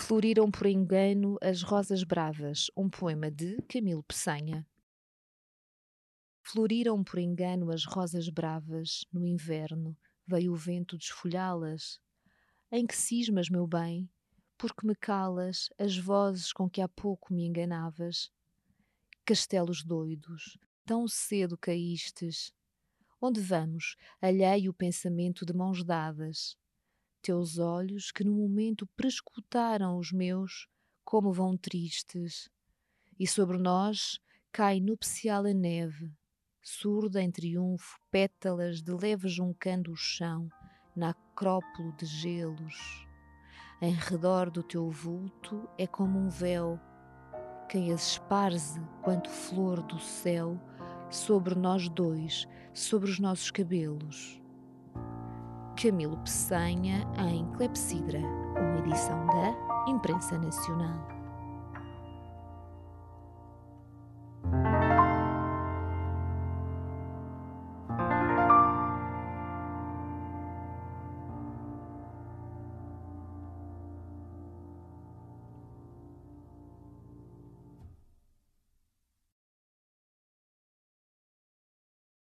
Floriram por engano as rosas bravas, um poema de Camilo Peçanha. Floriram por engano as rosas bravas, no inverno veio o vento desfolhá-las. Em que cismas, meu bem, porque me calas as vozes com que há pouco me enganavas? Castelos doidos, tão cedo caístes. Onde vamos, alheio o pensamento de mãos dadas? Teus olhos, que no momento prescutaram os meus, como vão tristes. E sobre nós cai nupcial a neve, surda em triunfo, pétalas de leve juncando o chão, na acrópole de gelos. Em redor do teu vulto é como um véu, quem as esparze quanto flor do céu sobre nós dois, sobre os nossos cabelos. Camilo Peçanha em Clepsidra, uma edição da Imprensa Nacional.